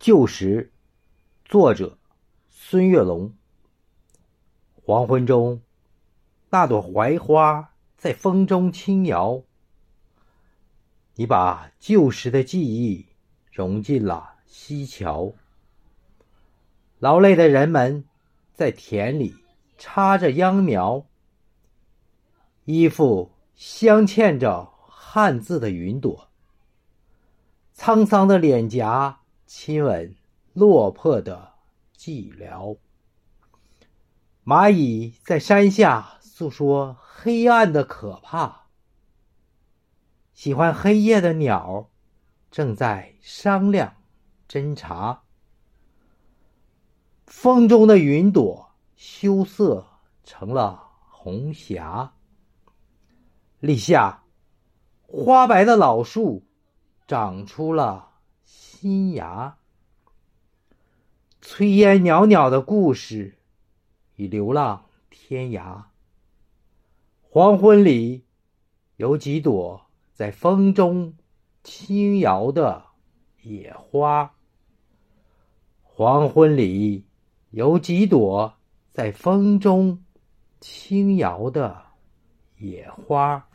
旧时，作者孙月龙。黄昏中，那朵槐花在风中轻摇。你把旧时的记忆融进了溪桥。劳累的人们在田里插着秧苗，衣服镶嵌着汉字的云朵。沧桑的脸颊。亲吻落魄的寂寥，蚂蚁在山下诉说黑暗的可怕。喜欢黑夜的鸟正在商量侦查。风中的云朵羞涩成了红霞。立夏，花白的老树长出了。新芽，炊烟袅袅的故事已流浪天涯。黄昏里，有几朵在风中轻摇的野花。黄昏里，有几朵在风中轻摇的野花。